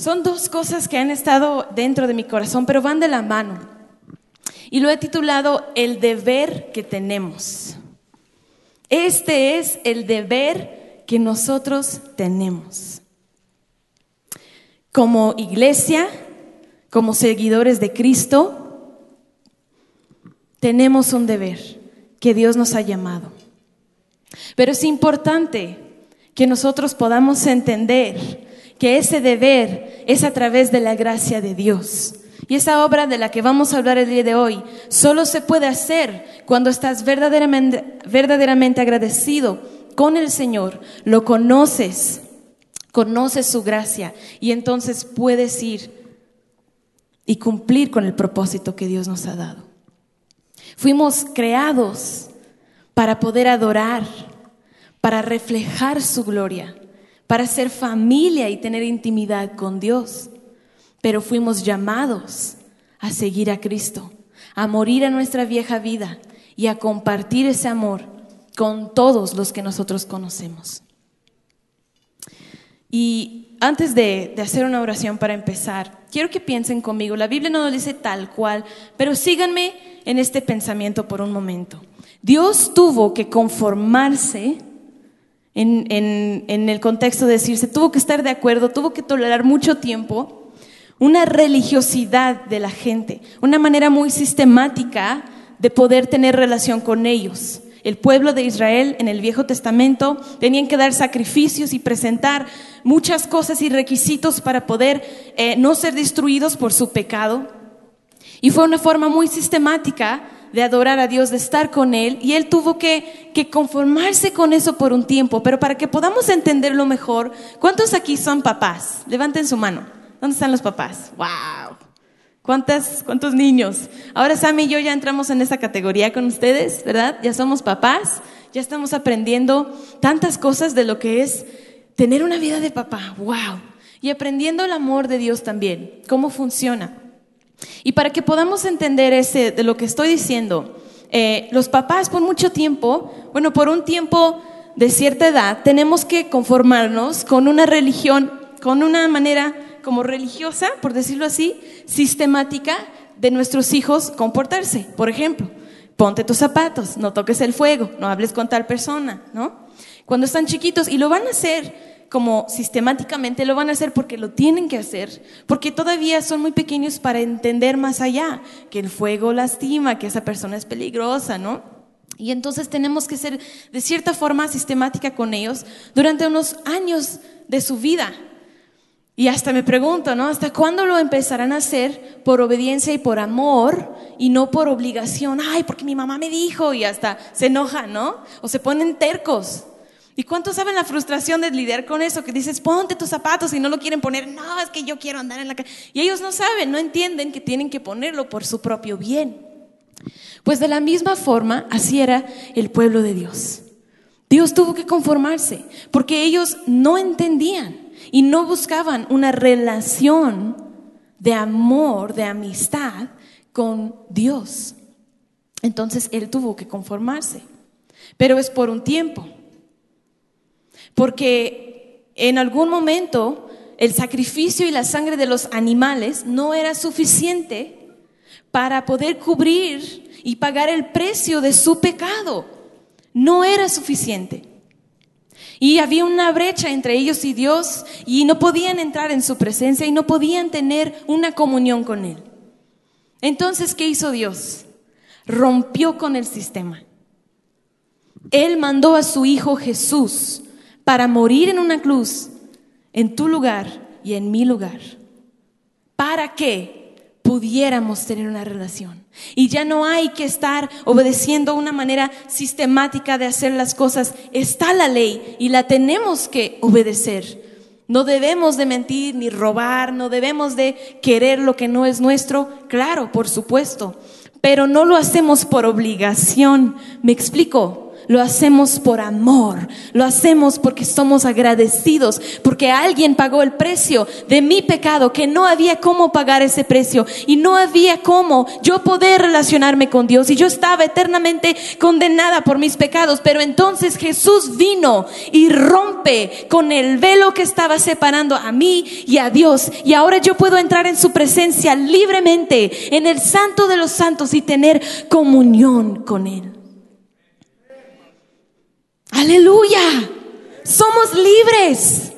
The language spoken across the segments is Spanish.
Son dos cosas que han estado dentro de mi corazón, pero van de la mano. Y lo he titulado El deber que tenemos. Este es el deber que nosotros tenemos. Como iglesia, como seguidores de Cristo, tenemos un deber que Dios nos ha llamado. Pero es importante que nosotros podamos entender que ese deber es a través de la gracia de Dios. Y esa obra de la que vamos a hablar el día de hoy solo se puede hacer cuando estás verdaderamente, verdaderamente agradecido con el Señor, lo conoces, conoces su gracia y entonces puedes ir y cumplir con el propósito que Dios nos ha dado. Fuimos creados para poder adorar, para reflejar su gloria, para ser familia y tener intimidad con Dios. Pero fuimos llamados a seguir a Cristo, a morir a nuestra vieja vida y a compartir ese amor con todos los que nosotros conocemos. Y antes de, hacer una oración para empezar, quiero que piensen conmigo. La Biblia no lo dice tal cual, pero síganme en este pensamiento por un momento. Dios tuvo que conformarse en, el contexto de decirse, tuvo que estar de acuerdo, tuvo que tolerar mucho tiempo una religiosidad de la gente, una manera muy sistemática de poder tener relación con ellos. El pueblo de Israel en el Viejo Testamento tenían que dar sacrificios y presentar muchas cosas y requisitos para poder eh, no ser destruidos por su pecado. Y fue una forma muy sistemática de adorar a Dios, de estar con Él, y Él tuvo que, que conformarse con eso por un tiempo. Pero para que podamos entenderlo mejor, ¿cuántos aquí son papás? Levanten su mano. ¿Dónde están los papás? ¡Wow! ¿Cuántas, ¿Cuántos niños? Ahora Sammy y yo ya entramos en esa categoría con ustedes, ¿verdad? Ya somos papás, ya estamos aprendiendo tantas cosas de lo que es tener una vida de papá. ¡Wow! Y aprendiendo el amor de Dios también, cómo funciona. Y para que podamos entender ese, de lo que estoy diciendo, eh, los papás por mucho tiempo, bueno, por un tiempo de cierta edad, tenemos que conformarnos con una religión, con una manera como religiosa, por decirlo así, sistemática de nuestros hijos comportarse. Por ejemplo, ponte tus zapatos, no toques el fuego, no hables con tal persona, ¿no? Cuando están chiquitos y lo van a hacer como sistemáticamente lo van a hacer porque lo tienen que hacer, porque todavía son muy pequeños para entender más allá, que el fuego lastima, que esa persona es peligrosa, ¿no? Y entonces tenemos que ser de cierta forma sistemática con ellos durante unos años de su vida. Y hasta me pregunto, ¿no? ¿Hasta cuándo lo empezarán a hacer por obediencia y por amor y no por obligación? Ay, porque mi mamá me dijo y hasta se enojan, ¿no? O se ponen tercos. ¿Y cuántos saben la frustración de lidiar con eso? Que dices, ponte tus zapatos y no lo quieren poner. No, es que yo quiero andar en la calle. Y ellos no saben, no entienden que tienen que ponerlo por su propio bien. Pues de la misma forma, así era el pueblo de Dios. Dios tuvo que conformarse porque ellos no entendían y no buscaban una relación de amor, de amistad con Dios. Entonces Él tuvo que conformarse. Pero es por un tiempo. Porque en algún momento el sacrificio y la sangre de los animales no era suficiente para poder cubrir y pagar el precio de su pecado. No era suficiente. Y había una brecha entre ellos y Dios y no podían entrar en su presencia y no podían tener una comunión con Él. Entonces, ¿qué hizo Dios? Rompió con el sistema. Él mandó a su Hijo Jesús para morir en una cruz, en tu lugar y en mi lugar, para que pudiéramos tener una relación. Y ya no hay que estar obedeciendo una manera sistemática de hacer las cosas. Está la ley y la tenemos que obedecer. No debemos de mentir ni robar, no debemos de querer lo que no es nuestro, claro, por supuesto, pero no lo hacemos por obligación. Me explico. Lo hacemos por amor, lo hacemos porque somos agradecidos, porque alguien pagó el precio de mi pecado, que no había cómo pagar ese precio y no había cómo yo poder relacionarme con Dios. Y yo estaba eternamente condenada por mis pecados, pero entonces Jesús vino y rompe con el velo que estaba separando a mí y a Dios. Y ahora yo puedo entrar en su presencia libremente en el santo de los santos y tener comunión con Él. Aleluya. Somos libres.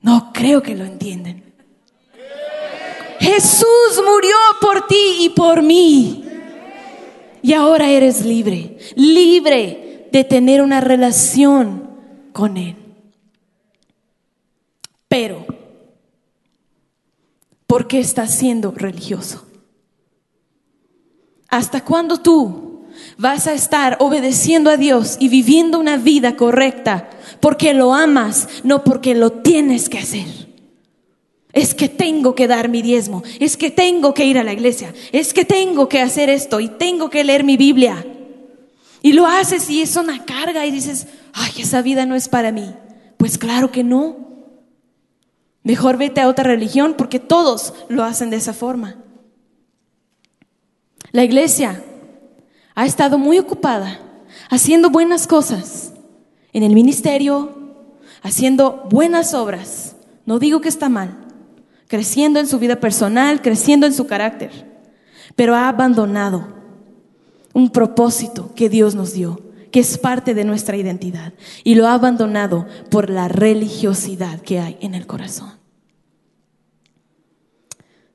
No creo que lo entienden. Jesús murió por ti y por mí. Y ahora eres libre. Libre de tener una relación con Él. Pero, ¿por qué estás siendo religioso? ¿Hasta cuándo tú vas a estar obedeciendo a Dios y viviendo una vida correcta porque lo amas, no porque lo tienes que hacer. Es que tengo que dar mi diezmo, es que tengo que ir a la iglesia, es que tengo que hacer esto y tengo que leer mi Biblia. Y lo haces y es una carga y dices, ay, esa vida no es para mí. Pues claro que no. Mejor vete a otra religión porque todos lo hacen de esa forma. La iglesia ha estado muy ocupada haciendo buenas cosas en el ministerio, haciendo buenas obras. No digo que está mal, creciendo en su vida personal, creciendo en su carácter, pero ha abandonado un propósito que Dios nos dio, que es parte de nuestra identidad, y lo ha abandonado por la religiosidad que hay en el corazón.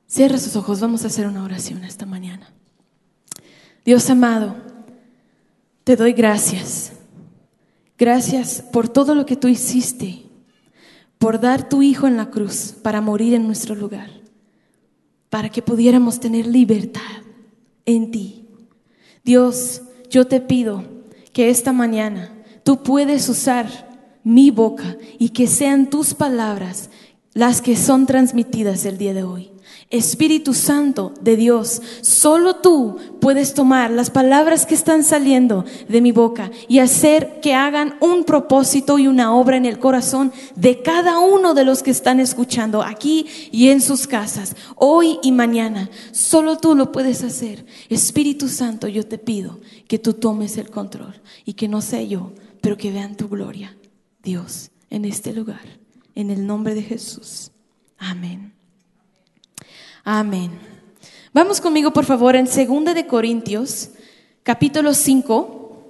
Cierra sus ojos, vamos a hacer una oración esta mañana. Dios amado, te doy gracias. Gracias por todo lo que tú hiciste, por dar tu Hijo en la cruz para morir en nuestro lugar, para que pudiéramos tener libertad en ti. Dios, yo te pido que esta mañana tú puedes usar mi boca y que sean tus palabras las que son transmitidas el día de hoy. Espíritu Santo de Dios, solo tú puedes tomar las palabras que están saliendo de mi boca y hacer que hagan un propósito y una obra en el corazón de cada uno de los que están escuchando aquí y en sus casas, hoy y mañana. Solo tú lo puedes hacer. Espíritu Santo, yo te pido que tú tomes el control y que no sea yo, pero que vean tu gloria, Dios, en este lugar. En el nombre de Jesús. Amén. Amén. Vamos conmigo, por favor, en 2 de Corintios, capítulo 5.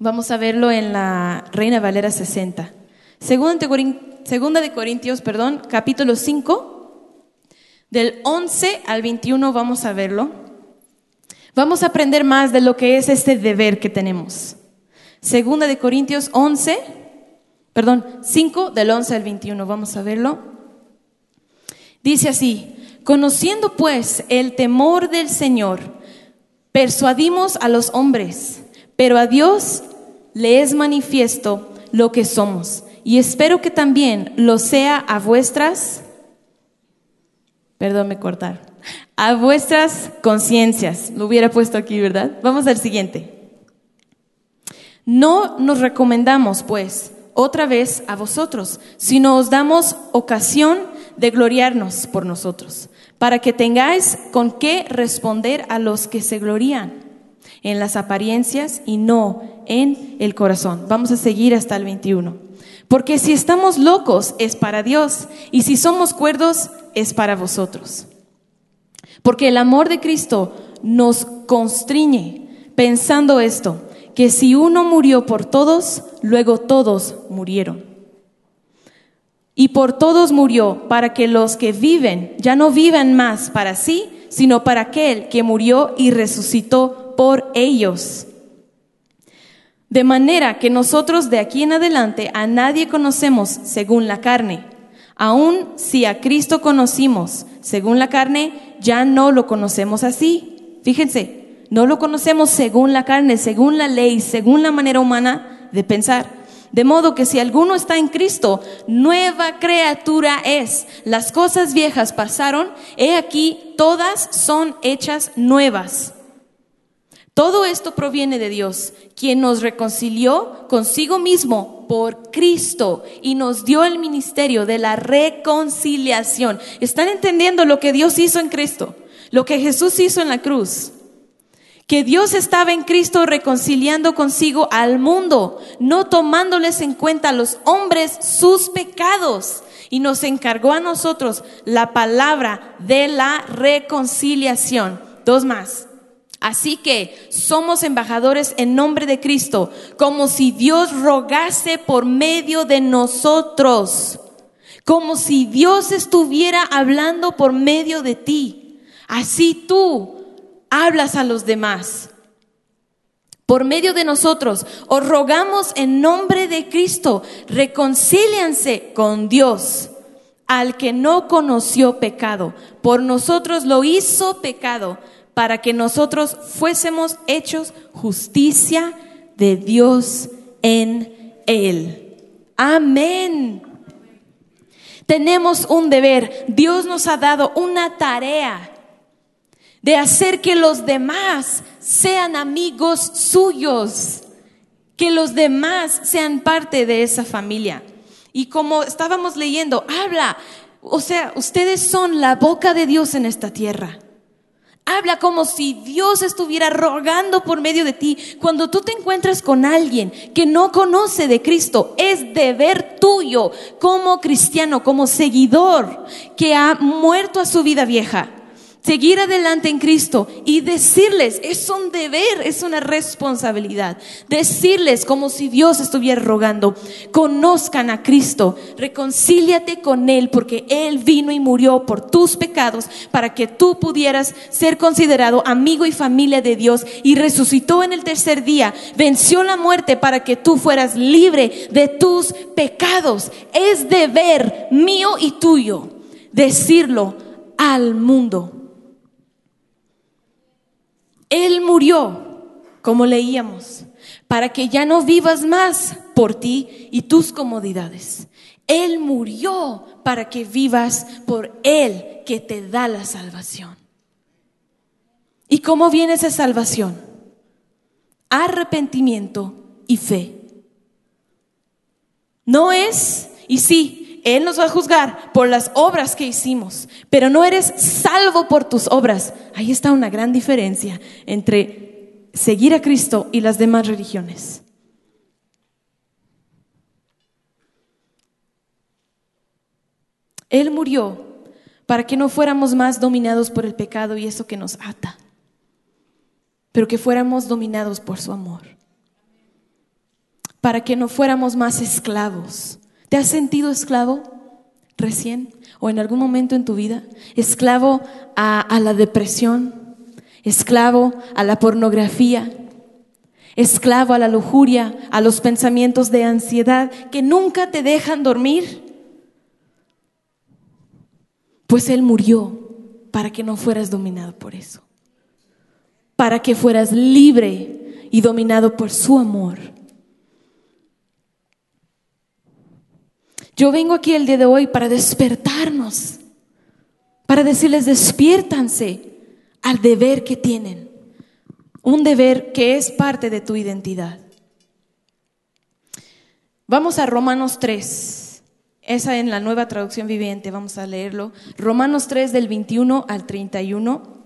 Vamos a verlo en la Reina Valera 60. Segunda de Corintios, perdón, capítulo 5. Del 11 al 21 vamos a verlo. Vamos a aprender más de lo que es este deber que tenemos. Segunda de Corintios 11, perdón, 5 del 11 al 21, vamos a verlo. Dice así, Conociendo pues el temor del Señor, persuadimos a los hombres, pero a Dios le es manifiesto lo que somos. Y espero que también lo sea a vuestras, perdón, me cortar, a vuestras conciencias. Lo hubiera puesto aquí, ¿verdad? Vamos al siguiente. No nos recomendamos, pues, otra vez a vosotros, sino os damos ocasión de gloriarnos por nosotros para que tengáis con qué responder a los que se glorían en las apariencias y no en el corazón. Vamos a seguir hasta el 21. Porque si estamos locos es para Dios y si somos cuerdos es para vosotros. Porque el amor de Cristo nos constriñe pensando esto, que si uno murió por todos, luego todos murieron y por todos murió, para que los que viven ya no vivan más para sí, sino para aquel que murió y resucitó por ellos. De manera que nosotros de aquí en adelante a nadie conocemos según la carne. Aun si a Cristo conocimos según la carne, ya no lo conocemos así. Fíjense, no lo conocemos según la carne, según la ley, según la manera humana de pensar. De modo que si alguno está en Cristo, nueva criatura es. Las cosas viejas pasaron, he aquí, todas son hechas nuevas. Todo esto proviene de Dios, quien nos reconcilió consigo mismo por Cristo y nos dio el ministerio de la reconciliación. ¿Están entendiendo lo que Dios hizo en Cristo? Lo que Jesús hizo en la cruz. Que Dios estaba en Cristo reconciliando consigo al mundo, no tomándoles en cuenta a los hombres sus pecados. Y nos encargó a nosotros la palabra de la reconciliación. Dos más. Así que somos embajadores en nombre de Cristo, como si Dios rogase por medio de nosotros, como si Dios estuviera hablando por medio de ti. Así tú hablas a los demás. Por medio de nosotros os rogamos en nombre de Cristo, reconcílianse con Dios al que no conoció pecado. Por nosotros lo hizo pecado para que nosotros fuésemos hechos justicia de Dios en Él. Amén. Tenemos un deber. Dios nos ha dado una tarea de hacer que los demás sean amigos suyos, que los demás sean parte de esa familia. Y como estábamos leyendo, habla, o sea, ustedes son la boca de Dios en esta tierra. Habla como si Dios estuviera rogando por medio de ti. Cuando tú te encuentras con alguien que no conoce de Cristo, es deber tuyo como cristiano, como seguidor que ha muerto a su vida vieja seguir adelante en Cristo y decirles, es un deber, es una responsabilidad, decirles como si Dios estuviera rogando, conozcan a Cristo, reconcíliate con Él porque Él vino y murió por tus pecados para que tú pudieras ser considerado amigo y familia de Dios y resucitó en el tercer día, venció la muerte para que tú fueras libre de tus pecados. Es deber mío y tuyo decirlo al mundo. Él murió, como leíamos, para que ya no vivas más por ti y tus comodidades. Él murió para que vivas por Él que te da la salvación. ¿Y cómo viene esa salvación? Arrepentimiento y fe. No es, y sí, él nos va a juzgar por las obras que hicimos, pero no eres salvo por tus obras. Ahí está una gran diferencia entre seguir a Cristo y las demás religiones. Él murió para que no fuéramos más dominados por el pecado y eso que nos ata, pero que fuéramos dominados por su amor. Para que no fuéramos más esclavos ¿Te has sentido esclavo recién o en algún momento en tu vida? Esclavo a, la depresión, esclavo a la pornografía, esclavo a la lujuria, a los pensamientos de ansiedad que nunca te dejan dormir. Pues Él murió para que no fueras dominado por eso, para que fueras libre y dominado por su amor. Yo vengo aquí el día de hoy para despertarnos, para decirles despiértanse al deber que tienen, un deber que es parte de tu identidad. Vamos a Romanos 3, esa en la nueva traducción viviente, vamos a leerlo. Romanos 3 del 21 al 31.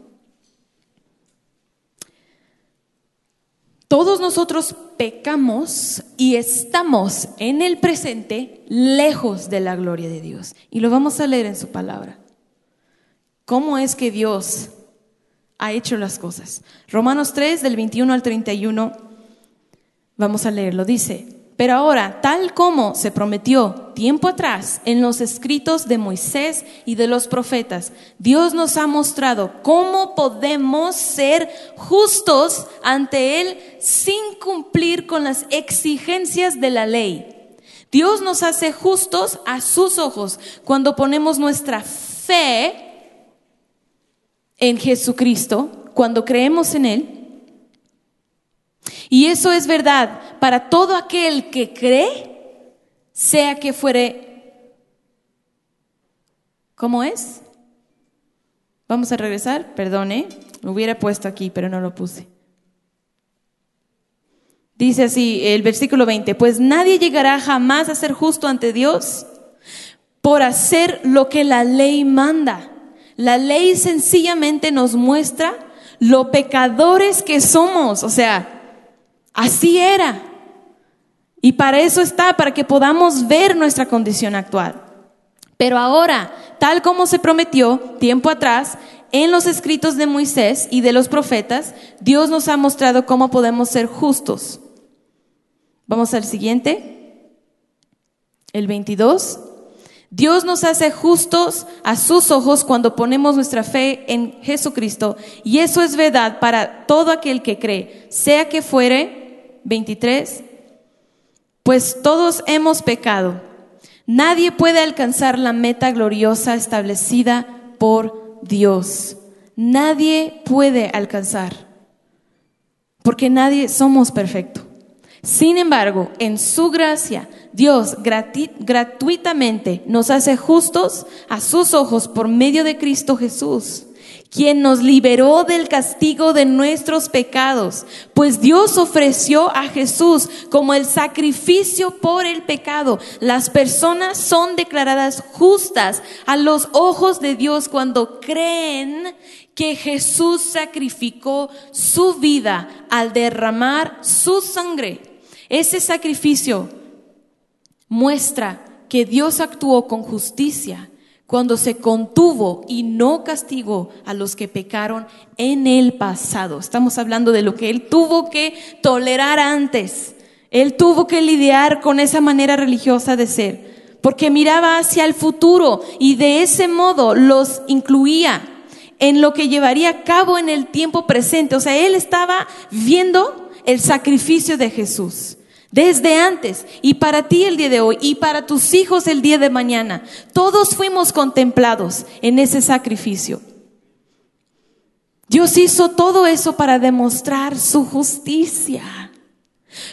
Todos nosotros pecamos y estamos en el presente lejos de la gloria de Dios. Y lo vamos a leer en su palabra. ¿Cómo es que Dios ha hecho las cosas? Romanos 3, del 21 al 31, vamos a leerlo. Dice, pero ahora, tal como se prometió tiempo atrás en los escritos de Moisés y de los profetas, Dios nos ha mostrado cómo podemos ser justos ante Él sin cumplir con las exigencias de la ley. Dios nos hace justos a sus ojos cuando ponemos nuestra fe en Jesucristo, cuando creemos en Él y eso es verdad para todo aquel que cree, sea que fuere... ¿Cómo es? Vamos a regresar, perdone, lo hubiera puesto aquí, pero no lo puse. Dice así el versículo 20, pues nadie llegará jamás a ser justo ante Dios por hacer lo que la ley manda. La ley sencillamente nos muestra lo pecadores que somos, o sea, así era. Y para eso está, para que podamos ver nuestra condición actual. Pero ahora, tal como se prometió tiempo atrás, en los escritos de Moisés y de los profetas, Dios nos ha mostrado cómo podemos ser justos. Vamos al siguiente, el 22. Dios nos hace justos a sus ojos cuando ponemos nuestra fe en Jesucristo y eso es verdad para todo aquel que cree, sea que fuere, 23, pues todos hemos pecado. Nadie puede alcanzar la meta gloriosa establecida por Dios. Nadie puede alcanzar, porque nadie somos perfectos. Sin embargo, en su gracia, Dios gratuitamente nos hace justos a sus ojos por medio de Cristo Jesús, quien nos liberó del castigo de nuestros pecados, pues Dios ofreció a Jesús como el sacrificio por el pecado. Las personas son declaradas justas a los ojos de Dios cuando creen que Jesús sacrificó su vida al derramar su sangre. Ese sacrificio muestra que Dios actuó con justicia cuando se contuvo y no castigó a los que pecaron en el pasado. Estamos hablando de lo que Él tuvo que tolerar antes. Él tuvo que lidiar con esa manera religiosa de ser, porque miraba hacia el futuro y de ese modo los incluía en lo que llevaría a cabo en el tiempo presente. O sea, Él estaba viendo el sacrificio de Jesús desde antes y para ti el día de hoy y para tus hijos el día de mañana. Todos fuimos contemplados en ese sacrificio. Dios hizo todo eso para demostrar su justicia,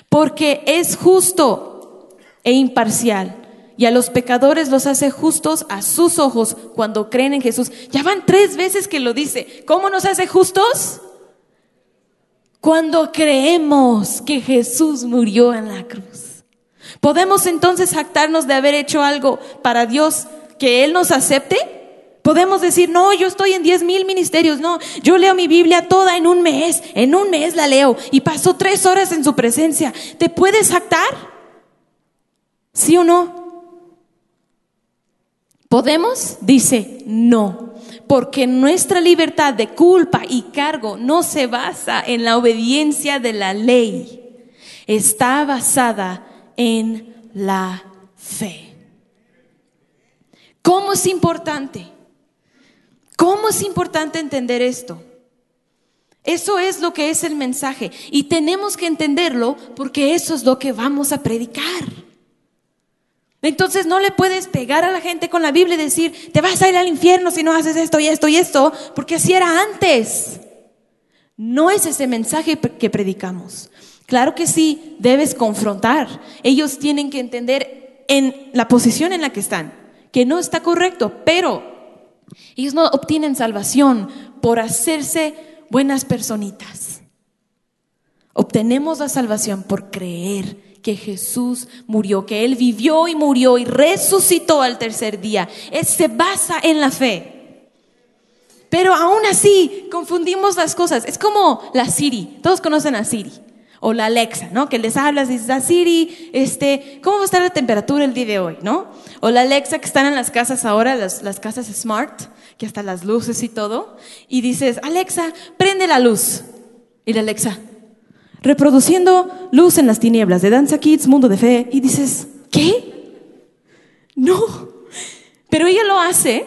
porque es justo e imparcial. Y a los pecadores los hace justos a sus ojos cuando creen en Jesús. Ya van tres veces que lo dice. ¿Cómo nos hace justos? Cuando creemos que Jesús murió en la cruz, ¿podemos entonces jactarnos de haber hecho algo para Dios que Él nos acepte? Podemos decir, no, yo estoy en diez mil ministerios, no, yo leo mi Biblia toda en un mes, en un mes la leo y paso tres horas en su presencia. ¿Te puedes jactar? ¿Sí o no? ¿Podemos? Dice, no porque nuestra libertad de culpa y cargo no se basa en la obediencia de la ley, está basada en la fe. ¿Cómo es importante? ¿Cómo es importante entender esto? Eso es lo que es el mensaje y tenemos que entenderlo porque eso es lo que vamos a predicar. Entonces no le puedes pegar a la gente con la Biblia y decir, te vas a ir al infierno si no haces esto y esto y esto, porque así era antes. No es ese mensaje que predicamos. Claro que sí, debes confrontar. Ellos tienen que entender en la posición en la que están, que no está correcto, pero ellos no obtienen salvación por hacerse buenas personitas. Obtenemos la salvación por creer que Jesús murió, que Él vivió y murió y resucitó al tercer día. se basa en la fe. Pero aún así confundimos las cosas. Es como la Siri. Todos conocen a Siri. O la Alexa, ¿no? Que les hablas y dices, a ah, Siri, este, ¿cómo va a estar la temperatura el día de hoy, no? O la Alexa que están en las casas ahora, las, las casas smart, que hasta las luces y todo. Y dices, Alexa, prende la luz. Y la Alexa, reproduciendo Luz en las tinieblas de Danza Kids, Mundo de Fe, y dices, ¿qué? No. Pero ella lo hace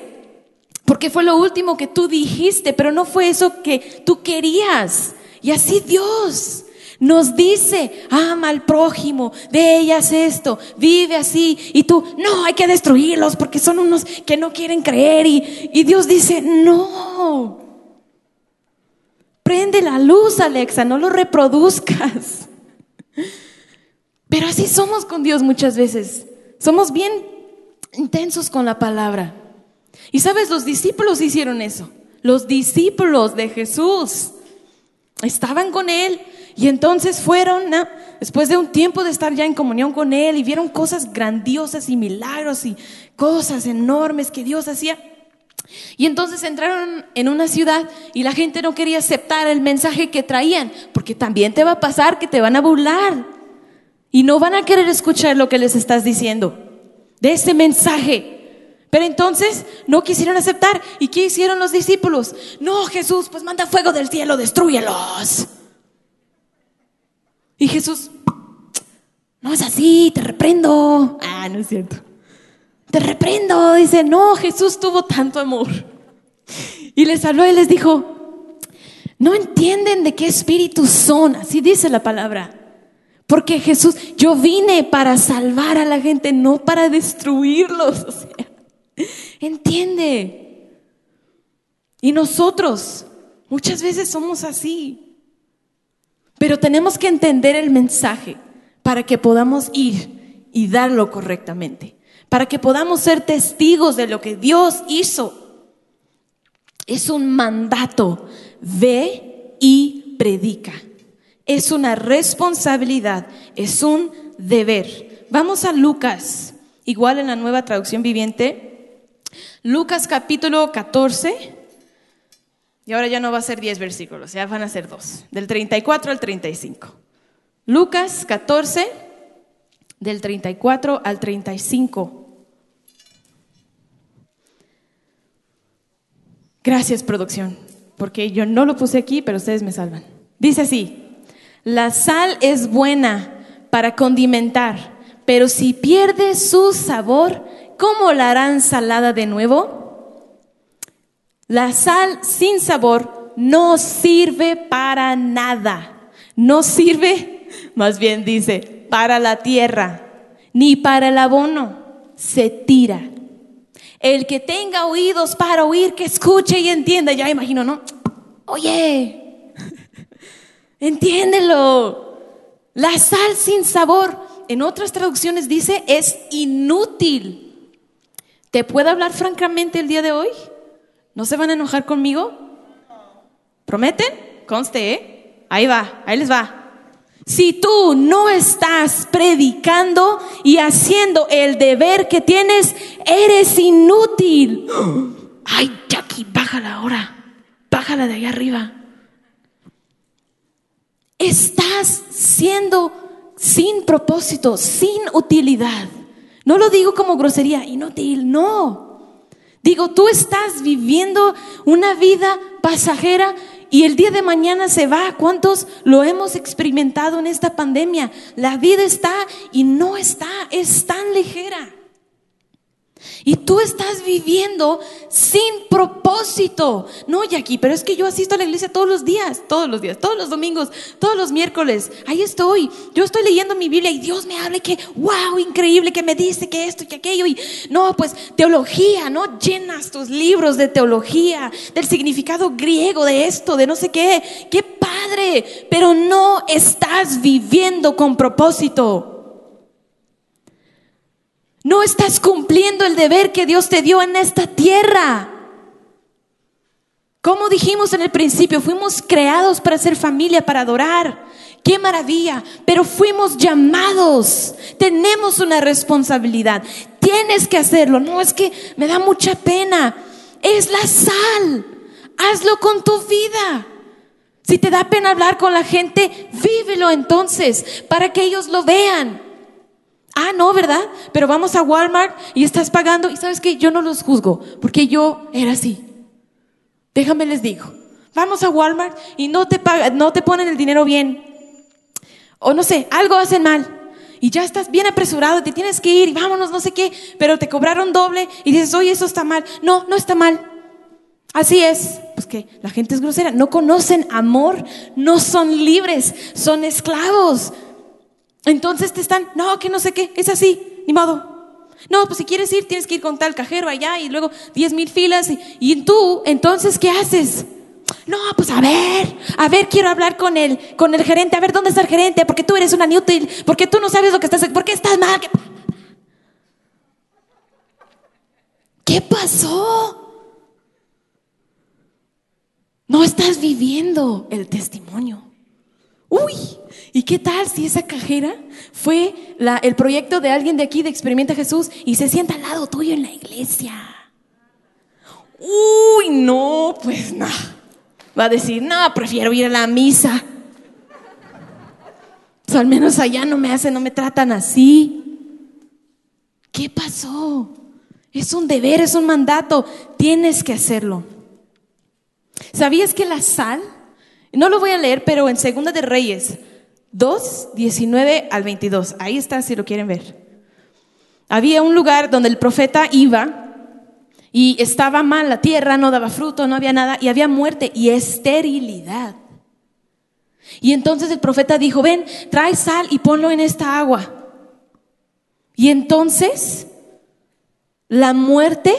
porque fue lo último que tú dijiste, pero no fue eso que tú querías. Y así Dios nos dice, ama al prójimo, de ellas esto, vive así, y tú, no, hay que destruirlos porque son unos que no quieren creer, y, y Dios dice, no, Prende la luz, Alexa, no lo reproduzcas. Pero así somos con Dios muchas veces. Somos bien intensos con la palabra. Y sabes, los discípulos hicieron eso. Los discípulos de Jesús estaban con Él Y entonces fueron, después de un tiempo de estar ya en comunión con Él y vieron cosas grandiosas y milagros y cosas enormes que Dios hacía. Y entonces entraron en una ciudad y la gente no quería aceptar el mensaje que traían, porque también te va a pasar que te van a burlar y no van a querer escuchar lo que les estás diciendo de ese mensaje. Pero entonces no quisieron aceptar. ¿Y qué hicieron los discípulos? No, Jesús, pues manda fuego del cielo, destruyelos. Y Jesús, no es así, te reprendo. Ah, no es cierto. Te reprendo. Dice, no, Jesús tuvo tanto amor. Y les habló y les dijo, no entienden de qué espíritu son. Así dice la palabra. Porque Jesús, yo vine para salvar a la gente, no para destruirlos. Entiende. Y nosotros muchas veces somos así. Pero tenemos que entender el mensaje para que podamos ir y darlo correctamente, para que podamos ser testigos de lo que Dios hizo. Es un mandato, ve y predica. Es una responsabilidad, es un deber. Vamos a Lucas, igual en la nueva traducción viviente. Lucas capítulo 14 y ahora ya no va a ser 10 versículos, ya van a ser dos, del 34 al 35. Lucas 14, del 34 al 35. Gracias, producción, porque yo no lo puse aquí, pero ustedes me salvan. Dice así, la sal es buena para condimentar, pero si pierde su sabor, ¿cómo la harán salada de nuevo? La sal sin sabor no sirve para nada. No sirve, más bien dice, para la tierra, ni para el abono. Se tira. El que tenga oídos para oír, que escuche y entienda. Ya imagino, ¿no? Oye, entiéndelo. La sal sin sabor, en otras traducciones dice, es inútil. ¿Te puedo hablar francamente el día de hoy? ¿No se van a enojar conmigo? ¿Prometen? Conste, ¿eh? Ahí va, ahí les va. Si tú no estás predicando y haciendo el deber que tienes, eres inútil. Ay, Jackie, bájala ahora. Bájala de allá arriba. Estás siendo sin propósito, sin utilidad. No lo digo como grosería, inútil, no. Digo, tú estás viviendo una vida pasajera y el día de mañana se va. ¿Cuántos lo hemos experimentado en esta pandemia? La vida está y no está, es tan ligera. Y tú estás viviendo sin propósito. No, Jackie, pero es que yo asisto a la iglesia todos los días, todos los días, todos los domingos, todos los miércoles. Ahí estoy. Yo estoy leyendo mi Biblia y Dios me habla y que, wow, increíble, que me dice que esto y que aquello. Y no, pues teología, ¿no? Llenas tus libros de teología, del significado griego de esto, de no sé qué. Qué padre, pero no estás viviendo con propósito. No estás cumpliendo el deber que Dios te dio en esta tierra. Como dijimos en el principio, fuimos creados para ser familia, para adorar. Qué maravilla, pero fuimos llamados. Tenemos una responsabilidad. Tienes que hacerlo. No es que me da mucha pena. Es la sal. Hazlo con tu vida. Si te da pena hablar con la gente, vívelo entonces para que ellos lo vean. Ah, no, ¿verdad? Pero vamos a Walmart y estás pagando y sabes que yo no los juzgo porque yo era así. Déjame les digo. Vamos a Walmart y no te pagan, no te ponen el dinero bien. O no sé, algo hacen mal. Y ya estás bien apresurado, te tienes que ir y vámonos, no sé qué, pero te cobraron doble y dices, oye, eso está mal. No, no está mal. Así es. Pues que la gente es grosera, no conocen amor, no son libres, son esclavos. Entonces te están, no, que no sé qué, es así, ni modo. No, pues si quieres ir, tienes que ir con tal cajero allá y luego diez mil filas. Y, y tú, entonces, ¿qué haces? No, pues a ver, a ver, quiero hablar con el, con el gerente, a ver dónde está el gerente, porque tú eres una inútil, porque tú no sabes lo que estás, porque estás mal. ¿Qué pasó? No estás viviendo el testimonio. Uy, ¿y qué tal si esa cajera fue el proyecto de alguien de aquí de Experimenta Jesús y se sienta al lado tuyo en la iglesia? Uy, no, pues no. Va a decir, no, prefiero ir a la misa. Al menos allá no me hacen, no me tratan así. ¿Qué pasó? Es un deber, es un mandato. Tienes que hacerlo. ¿Sabías que la sal no lo voy a leer, pero en Segunda de Reyes 2, 19 al 22. Ahí está si lo quieren ver. Había un lugar donde el profeta iba y estaba mal la tierra, no daba fruto, no había nada y había muerte y esterilidad. Y entonces el profeta dijo, ven, trae sal y ponlo en esta agua. Y entonces la muerte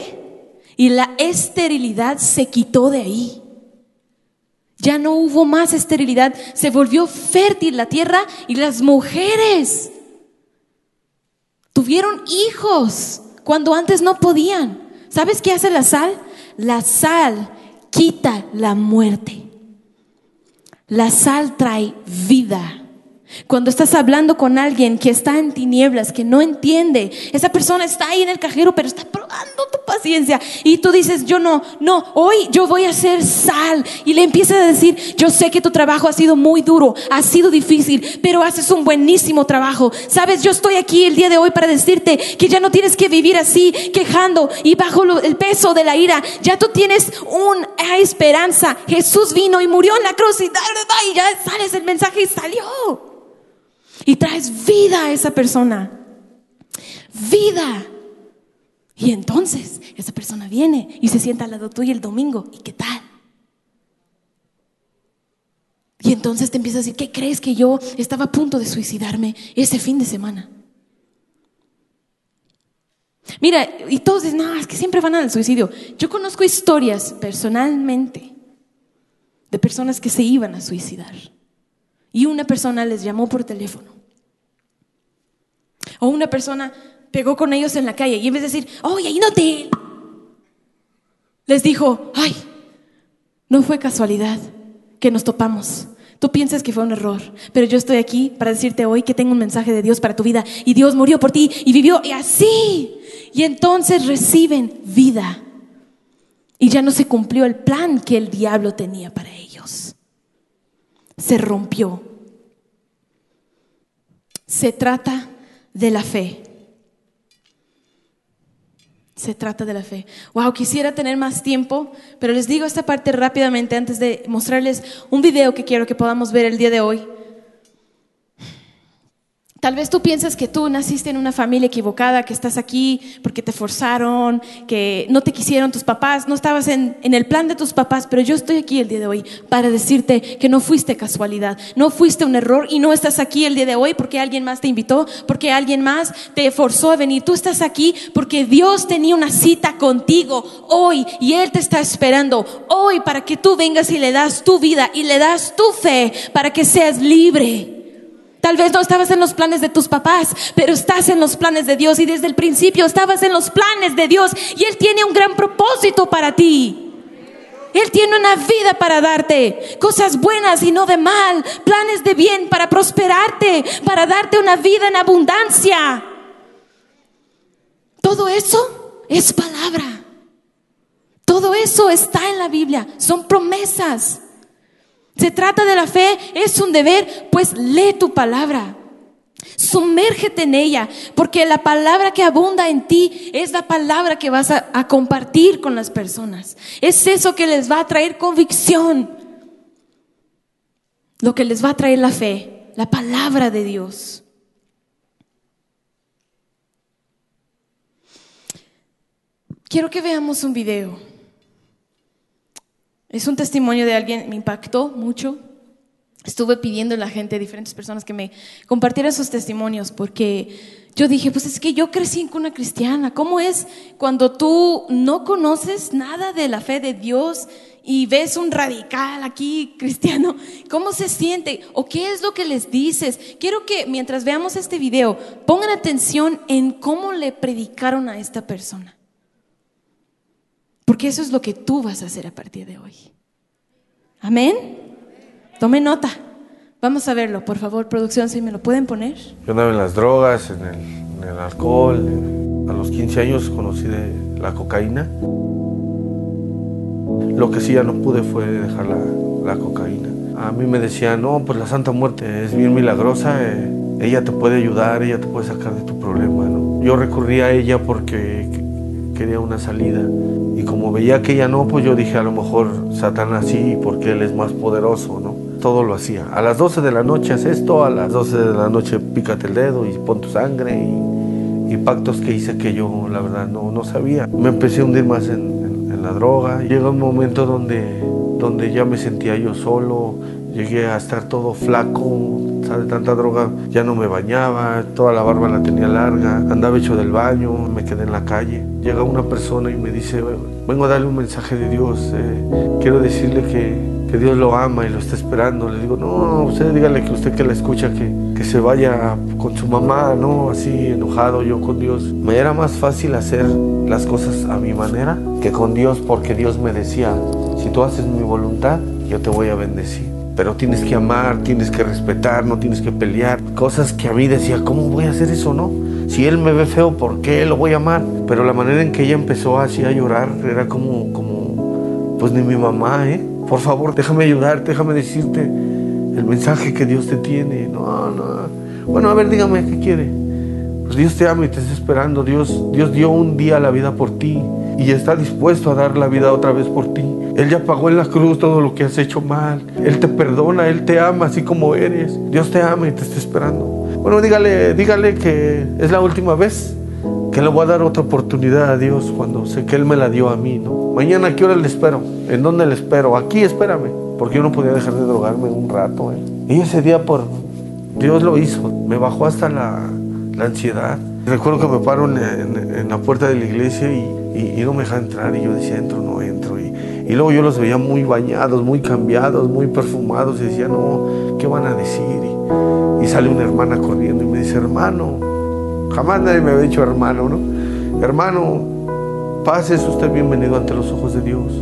y la esterilidad se quitó de ahí. Ya no hubo más esterilidad, se volvió fértil la tierra y las mujeres tuvieron hijos cuando antes no podían. ¿Sabes qué hace la sal? La sal quita la muerte. La sal trae vida. Cuando estás hablando con alguien que está en tinieblas, que no entiende, esa persona está ahí en el cajero, pero está probando tu paciencia. Y tú dices, yo no, no, hoy yo voy a ser sal. Y le empiezas a decir, yo sé que tu trabajo ha sido muy duro, ha sido difícil, pero haces un buenísimo trabajo. Sabes, yo estoy aquí el día de hoy para decirte que ya no tienes que vivir así, quejando y bajo el peso de la ira. Ya tú tienes una esperanza. Jesús vino y murió en la cruz y, y ya sales el mensaje y salió y traes vida a esa persona. Vida. Y entonces esa persona viene y se sienta al lado tuyo el domingo. ¿Y qué tal? Y entonces te empieza a decir, ¿qué crees que yo estaba a punto de suicidarme ese fin de semana? Mira, y todos dicen, no, es que siempre van al suicidio. Yo conozco historias personalmente de personas que se iban a suicidar. Y una persona les llamó por teléfono. O una persona pegó con ellos en la calle y en vez de decir, oye, te... Les dijo, ay, no fue casualidad que nos topamos. Tú piensas que fue un error, pero yo estoy aquí para decirte hoy que tengo un mensaje de Dios para tu vida y Dios murió por ti y vivió y así. Y entonces reciben vida. Y ya no se cumplió el plan que el diablo tenía para ellos. Se rompió. Se trata de la fe. Se trata de la fe. Wow, quisiera tener más tiempo, pero les digo esta parte rápidamente antes de mostrarles un video que quiero que podamos ver el día de hoy. Tal vez tú piensas que tú naciste en una familia equivocada, que estás aquí porque te forzaron, que no te quisieron tus papás, no estabas en, el plan de tus papás, pero yo estoy aquí el día de hoy para decirte que no fuiste casualidad, no fuiste un error y no estás aquí el día de hoy porque alguien más te invitó, porque alguien más te forzó a venir. Tú estás aquí porque Dios tenía una cita contigo hoy y Él te está esperando hoy para que tú vengas y le das tu vida y le das tu fe para que seas libre. Tal vez no estabas en los planes de tus papás, pero estás en los planes de Dios y desde el principio estabas en los planes de Dios y Él tiene un gran propósito para ti. Él tiene una vida para darte, cosas buenas y no de mal, planes de bien para prosperarte, para darte una vida en abundancia. Todo eso es palabra. Todo eso está en la Biblia, son promesas. Se trata de la fe, es un deber, pues lee tu palabra. Sumérgete en ella, porque la palabra que abunda en ti es la palabra que vas a, compartir con las personas. Es eso que les va a traer convicción, lo que les va a traer la fe, la palabra de Dios. Quiero que veamos un video. Es un testimonio de alguien, me impactó mucho. Estuve pidiendo a la gente, a diferentes personas, que me compartieran sus testimonios, porque yo dije, pues es que yo crecí con una cristiana. ¿Cómo es cuando tú no conoces nada de la fe de Dios y ves un radical aquí cristiano? ¿Cómo se siente? ¿O qué es lo que les dices? Quiero que mientras veamos este video, pongan atención en cómo le predicaron a esta persona. Porque eso es lo que tú vas a hacer a partir de hoy. Amén. Tome nota. Vamos a verlo, por favor, producción, si me lo pueden poner. Yo andaba en las drogas, en el, en el alcohol. A los 15 años conocí de la cocaína. Lo que sí ya no pude fue dejar la, la cocaína. A mí me decían, no, pues la Santa Muerte es bien milagrosa, eh, ella te puede ayudar, ella te puede sacar de tu problema. ¿no? Yo recurrí a ella porque quería una salida. Como veía que ella no, pues yo dije, a lo mejor Satanás sí, porque él es más poderoso, ¿no? Todo lo hacía. A las 12 de la noche haz esto, a las 12 de la noche pícate el dedo y pon tu sangre y, y pactos que hice que yo, la verdad, no, no sabía. Me empecé a hundir más en, en, en la droga. Llegó un momento donde, donde ya me sentía yo solo, llegué a estar todo flaco, de tanta droga, ya no me bañaba, toda la barba la tenía larga, andaba hecho del baño, me quedé en la calle. Llega una persona y me dice, vengo a darle un mensaje de Dios, eh, quiero decirle que, que, Dios lo ama y lo está esperando. Le digo, no, usted dígale que usted que la escucha, que, que se vaya con su mamá, ¿no? Así enojado yo con Dios. Me era más fácil hacer las cosas a mi manera que con Dios porque Dios me decía, si tú haces mi voluntad, yo te voy a bendecir pero tienes que amar, tienes que respetar, no tienes que pelear. Cosas que a mí decía, ¿cómo voy a hacer eso, no? Si él me ve feo, ¿por qué lo voy a amar? Pero la manera en que ella empezó así a llorar era como, como, pues ni mi mamá, ¿eh? Por favor, déjame ayudarte, déjame decirte el mensaje que Dios te tiene. No, no. Bueno, a ver, dígame qué quiere. Pues Dios te ama y te está esperando. Dios, Dios dio un día la vida por ti y está dispuesto a dar la vida otra vez por ti. Él ya pagó en la cruz todo lo que has hecho mal. Él te perdona, Él te ama así como eres. Dios te ama y te está esperando. Bueno, dígale, dígale que es la última vez que le voy a dar otra oportunidad a Dios cuando sé que Él me la dio a mí, ¿no? Mañana, ¿a qué hora le espero? ¿En dónde le espero? Aquí, espérame. Porque yo no podía dejar de drogarme un rato, ¿eh? Y ese día, por Dios lo hizo. Me bajó hasta la, ansiedad. Recuerdo que me paro en, la puerta de la iglesia y, no me deja entrar. Y yo decía, entro, no entro. Y, y luego yo los veía muy bañados, muy cambiados, muy perfumados. Y decía, no, ¿qué van a decir? Y, sale una hermana corriendo y me dice, hermano, jamás nadie me había dicho hermano, ¿no? Hermano, pase, es usted bienvenido ante los ojos de Dios.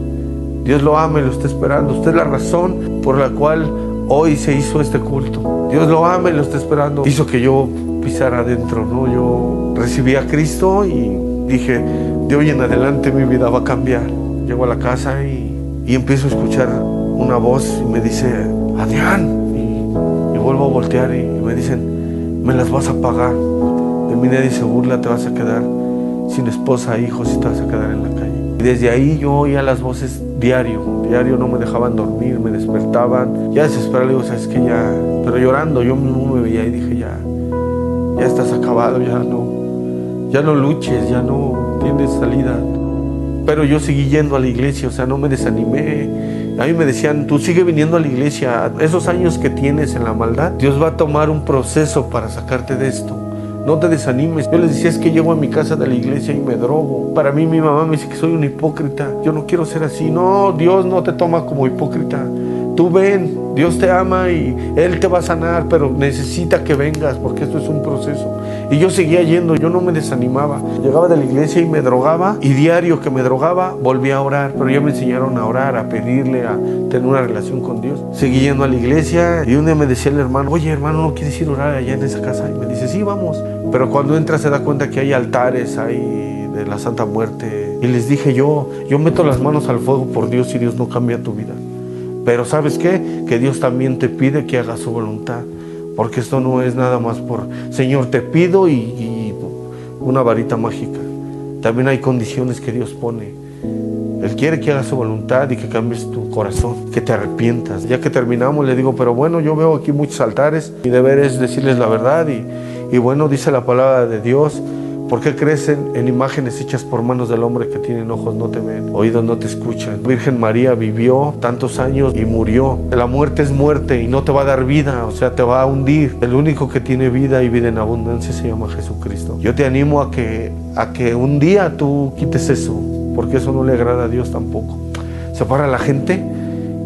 Dios lo ama y lo está esperando. Usted es la razón por la cual hoy se hizo este culto. Dios lo ama y lo está esperando. Hizo que yo pisara adentro, ¿no? Yo recibí a Cristo y dije, de hoy en adelante mi vida va a cambiar. Llego a la casa y, y empiezo a escuchar una voz y me dice, Adrián. Voltear y me dicen, me las vas a pagar. De mí nadie se burla, te vas a quedar sin esposa, hijos y te vas a quedar en la calle. Y desde ahí yo oía las voces diario, diario no me dejaban dormir, me despertaban. Ya desesperado, digo, sabes que ya, pero llorando, yo mismo me veía y dije, ya, ya estás acabado, ya no, ya no luches, ya no tienes salida. Pero yo seguí yendo a la iglesia, o sea, no me desanimé. A mí me decían, tú sigue viniendo a la iglesia, esos años que tienes en la maldad, Dios va a tomar un proceso para sacarte de esto. No te desanimes. Yo les decía, es que llego a mi casa de la iglesia y me drogo. Para mí mi mamá me dice que soy un hipócrita. Yo no quiero ser así. No, Dios no te toma como hipócrita. Tú ven, Dios te ama y Él te va a sanar, pero necesita que vengas porque esto es un proceso. Y yo seguía yendo, yo no me desanimaba. Llegaba de la iglesia y me drogaba y diario que me drogaba volvía a orar, pero ya me enseñaron a orar, a pedirle, a tener una relación con Dios. Seguí yendo a la iglesia y un día me decía el hermano, oye hermano, ¿no quieres ir a orar allá en esa casa? Y me dice, sí, vamos. Pero cuando entra se da cuenta que hay altares ahí de la Santa Muerte. Y les dije yo, yo meto las manos al fuego por Dios y Dios no cambia tu vida. Pero ¿sabes qué? Que Dios también te pide que hagas su voluntad. Porque esto no es nada más por, Señor, te pido y, y una varita mágica. También hay condiciones que Dios pone. Él quiere que hagas su voluntad y que cambies tu corazón, que te arrepientas. Ya que terminamos, le digo, pero bueno, yo veo aquí muchos altares. Mi deber es decirles la verdad y, y bueno, dice la palabra de Dios. ¿Por qué crecen en imágenes hechas por manos del hombre que tienen ojos no te ven, oídos no te escuchan? Virgen María vivió tantos años y murió. La muerte es muerte y no te va a dar vida, o sea, te va a hundir. El único que tiene vida y vida en abundancia se llama Jesucristo. Yo te animo a que, a que un día tú quites eso, porque eso no le agrada a Dios tampoco. Se para la gente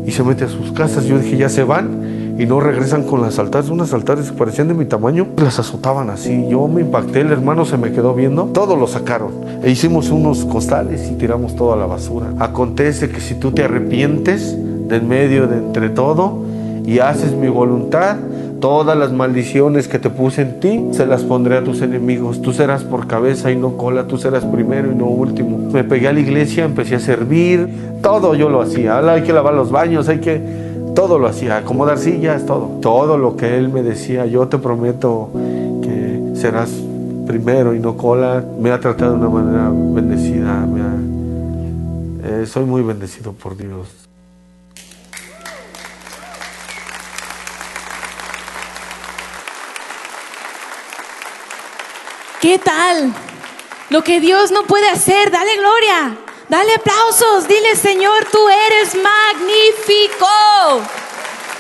y se mete a sus casas. Yo dije, ya se van y no regresan con las altares, unas altares que parecían de mi tamaño, las azotaban así. Yo me impacté, el hermano se me quedó viendo, todo lo sacaron. E hicimos unos costales y tiramos toda la basura. Acontece que si tú te arrepientes del medio de entre todo y haces mi voluntad, Todas las maldiciones que te puse en ti, se las pondré a tus enemigos. Tú serás por cabeza y no cola, tú serás primero y no último. Me pegué a la iglesia, empecé a servir, todo yo lo hacía. Hay que lavar los baños, hay que... Todo lo hacía, acomodar sillas, todo. Todo lo que él me decía, yo te prometo que serás primero y no cola, me ha tratado de una manera bendecida. Eh, soy muy bendecido por Dios. ¿Qué tal? Lo que Dios no puede hacer, dale gloria, dale aplausos, dile Señor, tú eres magnífico.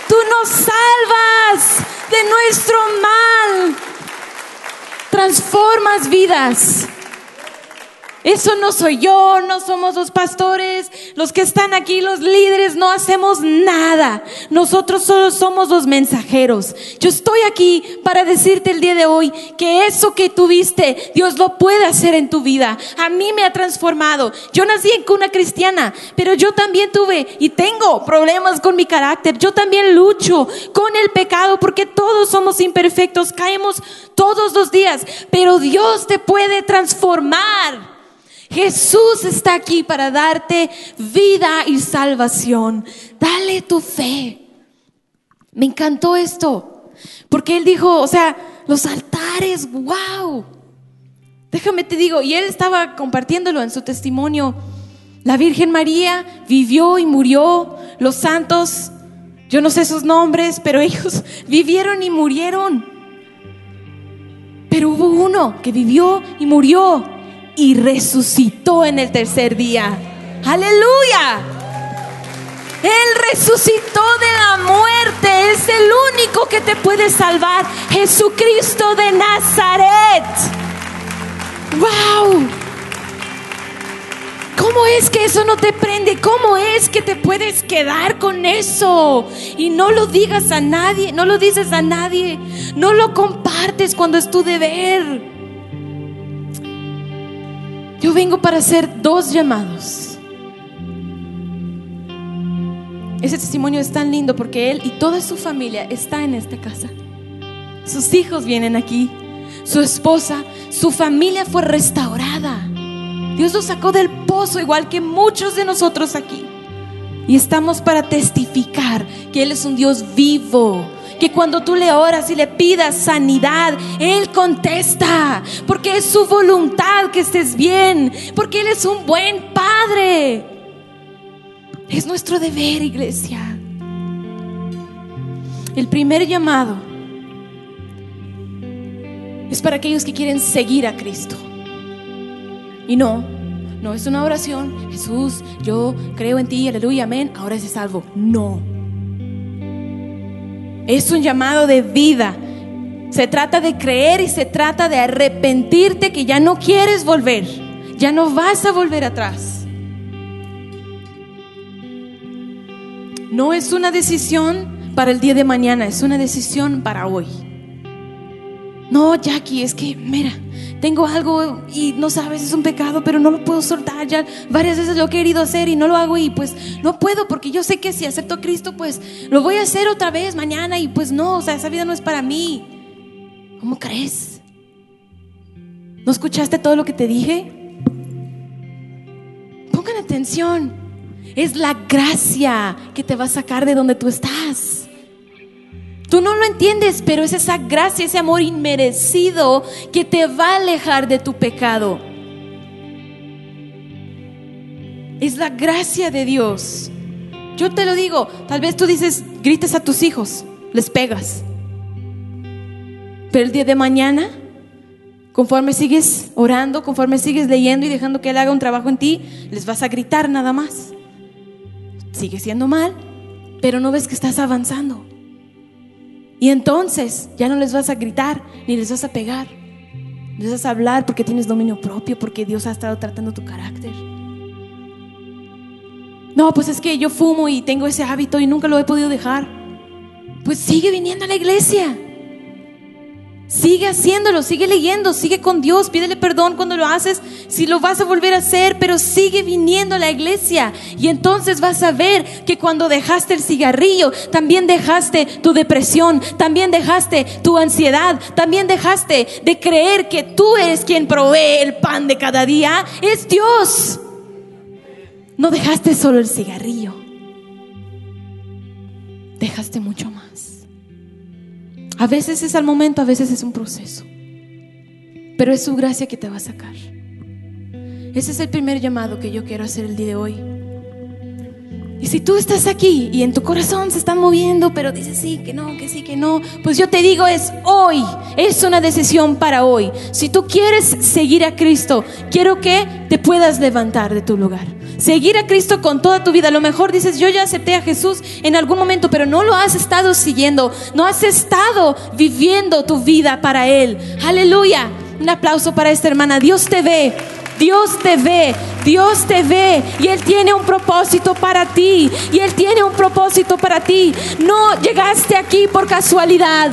Tú nos salvas de nuestro mal. Transformas vidas. Eso no soy yo, no somos los pastores, los que están aquí, los líderes, no hacemos nada. Nosotros solo somos los mensajeros. Yo estoy aquí para decirte el día de hoy que eso que tuviste, Dios lo puede hacer en tu vida. A mí me ha transformado. Yo nací en cuna cristiana, pero yo también tuve y tengo problemas con mi carácter. Yo también lucho con el pecado porque todos somos imperfectos, caemos todos los días, pero Dios te puede transformar. Jesús está aquí para darte vida y salvación. Dale tu fe. Me encantó esto, porque él dijo, o sea, los altares, wow. Déjame te digo, y él estaba compartiéndolo en su testimonio. La Virgen María vivió y murió, los santos, yo no sé sus nombres, pero ellos vivieron y murieron. Pero hubo uno que vivió y murió y resucitó en el tercer día. Aleluya. Él resucitó de la muerte. Es el único que te puede salvar. Jesucristo de Nazaret. ¡Wow! ¿Cómo es que eso no te prende? ¿Cómo es que te puedes quedar con eso? Y no lo digas a nadie, no lo dices a nadie, no lo compartes cuando es tu deber. Yo vengo para hacer dos llamados. Ese testimonio es tan lindo porque él y toda su familia está en esta casa. Sus hijos vienen aquí, su esposa, su familia fue restaurada. Dios lo sacó del pozo igual que muchos de nosotros aquí. Y estamos para testificar que Él es un Dios vivo, que cuando tú le oras y le pidas sanidad, Él contesta, porque es su voluntad que estés bien, porque Él es un buen Padre. Es nuestro deber, iglesia. El primer llamado es para aquellos que quieren seguir a Cristo. Y no, no es una oración, Jesús, yo creo en ti, aleluya, amén, ahora es salvo. No. Es un llamado de vida. Se trata de creer y se trata de arrepentirte que ya no quieres volver. Ya no vas a volver atrás. No es una decisión para el día de mañana, es una decisión para hoy. No, Jackie, es que, mira, tengo algo y no sabes, es un pecado, pero no lo puedo soltar. Ya varias veces lo he querido hacer y no lo hago y pues no puedo porque yo sé que si acepto a Cristo, pues lo voy a hacer otra vez mañana y pues no, o sea, esa vida no es para mí. ¿Cómo crees? ¿No escuchaste todo lo que te dije? Pongan atención. Es la gracia que te va a sacar de donde tú estás. Tú no lo entiendes, pero es esa gracia, ese amor inmerecido que te va a alejar de tu pecado. Es la gracia de Dios. Yo te lo digo, tal vez tú dices, gritas a tus hijos, les pegas. Pero el día de mañana, conforme sigues orando, conforme sigues leyendo y dejando que Él haga un trabajo en ti, les vas a gritar nada más. Sigue siendo mal, pero no ves que estás avanzando. Y entonces ya no les vas a gritar ni les vas a pegar. Les vas a hablar porque tienes dominio propio, porque Dios ha estado tratando tu carácter. No, pues es que yo fumo y tengo ese hábito y nunca lo he podido dejar. Pues sigue viniendo a la iglesia. Sigue haciéndolo, sigue leyendo, sigue con Dios, pídele perdón cuando lo haces, si lo vas a volver a hacer, pero sigue viniendo a la iglesia. Y entonces vas a ver que cuando dejaste el cigarrillo, también dejaste tu depresión, también dejaste tu ansiedad, también dejaste de creer que tú eres quien provee el pan de cada día, es Dios. No dejaste solo el cigarrillo, dejaste mucho más. A veces es al momento, a veces es un proceso. Pero es su gracia que te va a sacar. Ese es el primer llamado que yo quiero hacer el día de hoy. Y si tú estás aquí y en tu corazón se está moviendo, pero dices sí, que no, que sí, que no, pues yo te digo es hoy, es una decisión para hoy. Si tú quieres seguir a Cristo, quiero que te puedas levantar de tu lugar. Seguir a Cristo con toda tu vida. A lo mejor dices, yo ya acepté a Jesús en algún momento, pero no lo has estado siguiendo, no has estado viviendo tu vida para Él. Aleluya. Un aplauso para esta hermana. Dios te ve. Dios te ve, Dios te ve y Él tiene un propósito para ti. Y Él tiene un propósito para ti. No llegaste aquí por casualidad.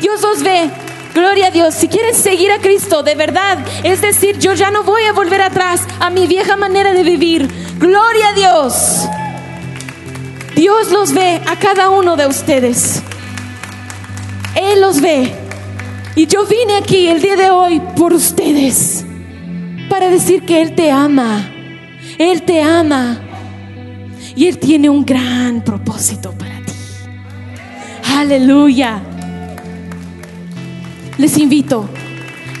Dios os ve. Gloria a Dios. Si quieres seguir a Cristo de verdad, es decir, yo ya no voy a volver atrás a mi vieja manera de vivir. Gloria a Dios. Dios los ve a cada uno de ustedes. Él los ve. Y yo vine aquí el día de hoy por ustedes para decir que Él te ama. Él te ama. Y Él tiene un gran propósito para ti. Aleluya. Les invito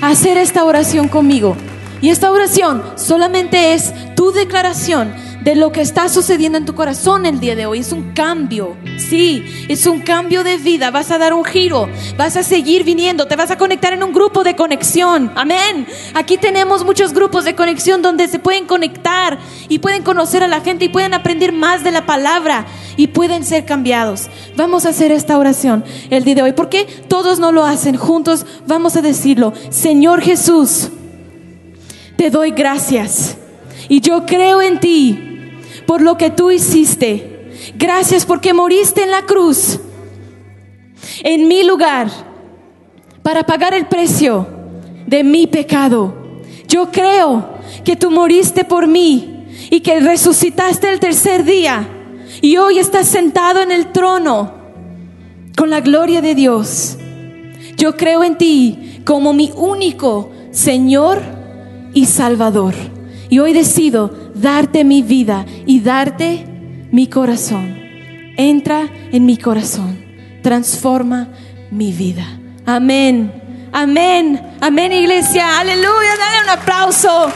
a hacer esta oración conmigo. Y esta oración solamente es tu declaración de lo que está sucediendo en tu corazón el día de hoy. Es un cambio, sí, es un cambio de vida. Vas a dar un giro, vas a seguir viniendo, te vas a conectar en un grupo de conexión. Amén. Aquí tenemos muchos grupos de conexión donde se pueden conectar y pueden conocer a la gente y pueden aprender más de la palabra y pueden ser cambiados. Vamos a hacer esta oración el día de hoy. ¿Por qué todos no lo hacen? Juntos vamos a decirlo. Señor Jesús, te doy gracias y yo creo en ti por lo que tú hiciste. Gracias porque moriste en la cruz, en mi lugar, para pagar el precio de mi pecado. Yo creo que tú moriste por mí y que resucitaste el tercer día y hoy estás sentado en el trono con la gloria de Dios. Yo creo en ti como mi único Señor y Salvador. Y hoy decido darte mi vida y darte mi corazón. Entra en mi corazón. Transforma mi vida. Amén. Amén. Amén, iglesia. Aleluya. Dale un aplauso.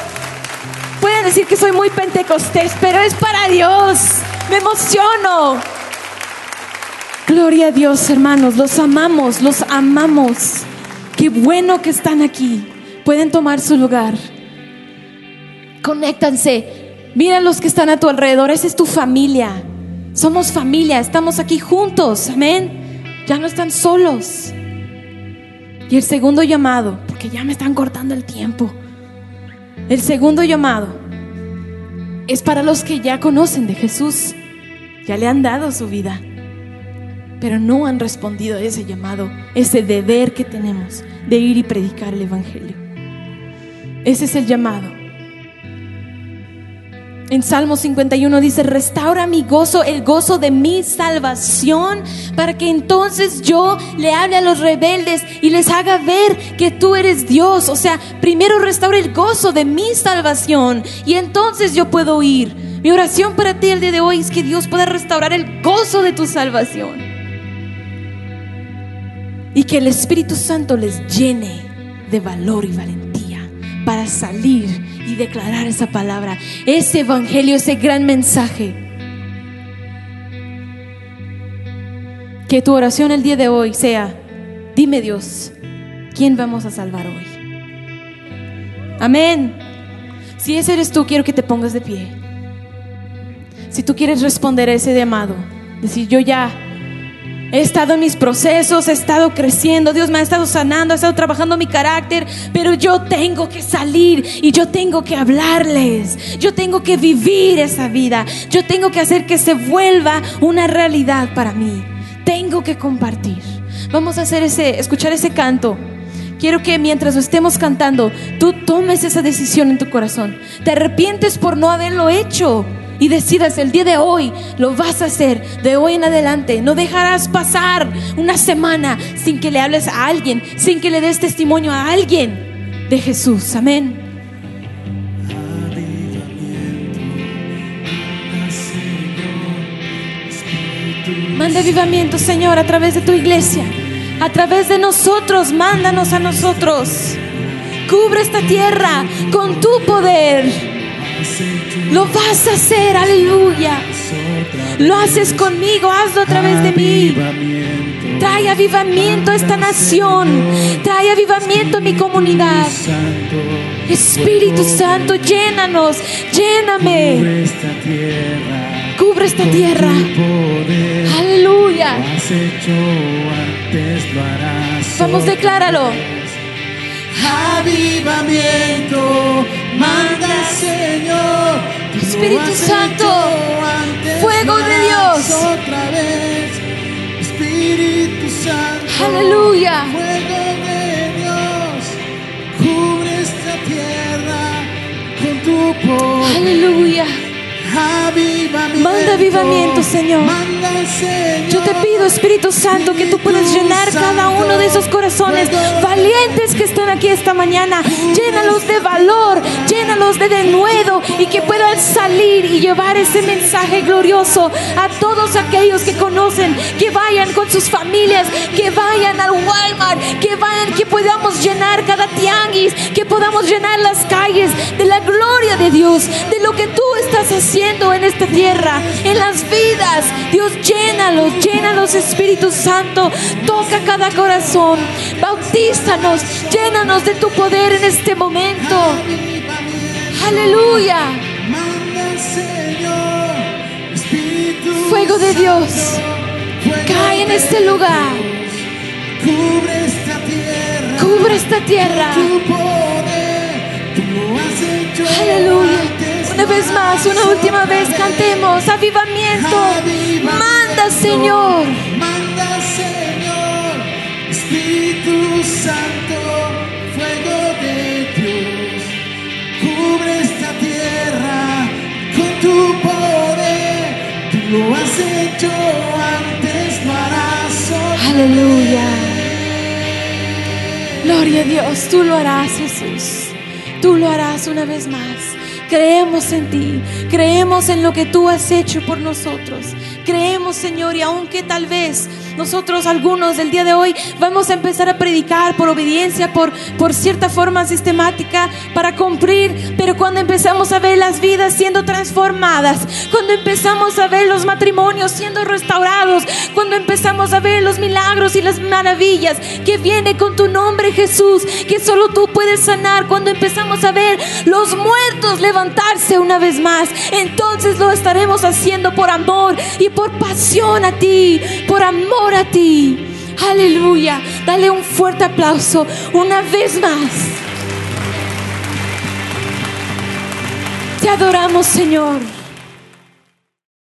Pueden decir que soy muy pentecostés, pero es para Dios. Me emociono. Gloria a Dios, hermanos. Los amamos, los amamos. Qué bueno que están aquí. Pueden tomar su lugar. Conéctanse. Mira los que están a tu alrededor. Esa es tu familia. Somos familia. Estamos aquí juntos. Amén. Ya no están solos. Y el segundo llamado, porque ya me están cortando el tiempo. El segundo llamado es para los que ya conocen de Jesús. Ya le han dado su vida. Pero no han respondido a ese llamado, ese deber que tenemos de ir y predicar el Evangelio. Ese es el llamado. En Salmo 51 dice, restaura mi gozo, el gozo de mi salvación, para que entonces yo le hable a los rebeldes y les haga ver que tú eres Dios. O sea, primero restaura el gozo de mi salvación y entonces yo puedo ir. Mi oración para ti el día de hoy es que Dios pueda restaurar el gozo de tu salvación. Y que el Espíritu Santo les llene de valor y valentía para salir y declarar esa palabra, ese evangelio, ese gran mensaje. Que tu oración el día de hoy sea, dime Dios, ¿quién vamos a salvar hoy? Amén. Si ese eres tú, quiero que te pongas de pie. Si tú quieres responder a ese llamado, decir, yo ya He estado en mis procesos, he estado creciendo, Dios me ha estado sanando, ha estado trabajando mi carácter, pero yo tengo que salir y yo tengo que hablarles, yo tengo que vivir esa vida, yo tengo que hacer que se vuelva una realidad para mí, tengo que compartir. Vamos a hacer ese, escuchar ese canto. Quiero que mientras lo estemos cantando, tú tomes esa decisión en tu corazón. Te arrepientes por no haberlo hecho y decidas el día de hoy lo vas a hacer de hoy en adelante. No dejarás pasar una semana sin que le hables a alguien, sin que le des testimonio a alguien de Jesús. Amén. Manda avivamiento, Señor, a través de tu iglesia, a través de nosotros. Mándanos a nosotros. Cubre esta tierra con tu poder. Lo vas a hacer, aleluya. Lo haces conmigo, hazlo a través de mí. Trae avivamiento a esta nación. Trae avivamiento a mi comunidad. Espíritu Santo, llénanos, lléname. Cubre esta tierra. Aleluya. Vamos, decláralo. Avivamiento, manda Señor. Espíritu Santo, fuego de Dios. Otra vez, Espíritu Santo. Aleluya. Fuego de Dios, cubre esta tierra con tu poder. Aleluya. Manda avivamiento, Señor. Yo te pido, Espíritu Santo, que tú puedas llenar cada uno de esos corazones valientes que están aquí esta mañana. Llénalos de valor, llénalos de denuedo y que puedan salir y llevar ese mensaje glorioso a todos aquellos que conocen, que vayan con sus familias, que vayan al Walmart, que vayan, que podamos llenar cada tianguis, que podamos llenar las calles de la gloria de Dios, de lo que tú estás haciendo en esta tierra, en las vidas. Dios, llénalos, llénalos, Espíritu Santo. Toca cada corazón. Bautízanos, llénanos de tu poder en este momento. Aleluya. Fuego de Dios, cae en este lugar. Cubre esta tierra. Cubre esta tierra. Aleluya. Una vez más, una última vez, cantemos. Avivamiento. Manda, Señor. Manda, Señor. Espíritu Santo, fuego de Dios. Cubre esta tierra con tu poder. Tú lo has hecho antes, lo harás Aleluya. Gloria a Dios, tú lo harás, Jesús. Tú lo harás una vez más. Creemos en ti, creemos en lo que tú has hecho por nosotros. Creemos, Señor, y aunque tal vez nosotros algunos del día de hoy vamos a empezar a predicar por obediencia, por, por cierta forma sistemática, para cumplir, pero cuando empezamos a ver las vidas siendo transformadas, cuando empezamos a ver los matrimonios siendo restaurados, cuando empezamos a ver los milagros y las maravillas que viene con tu nombre Jesús, que solo tú puedes sanar, cuando empezamos a ver los muertos levantarse una vez más, entonces lo estaremos haciendo por amor y por pasión a ti, por a ti. Aleluya. Dale un fuerte aplauso una vez más. Te adoramos, Señor.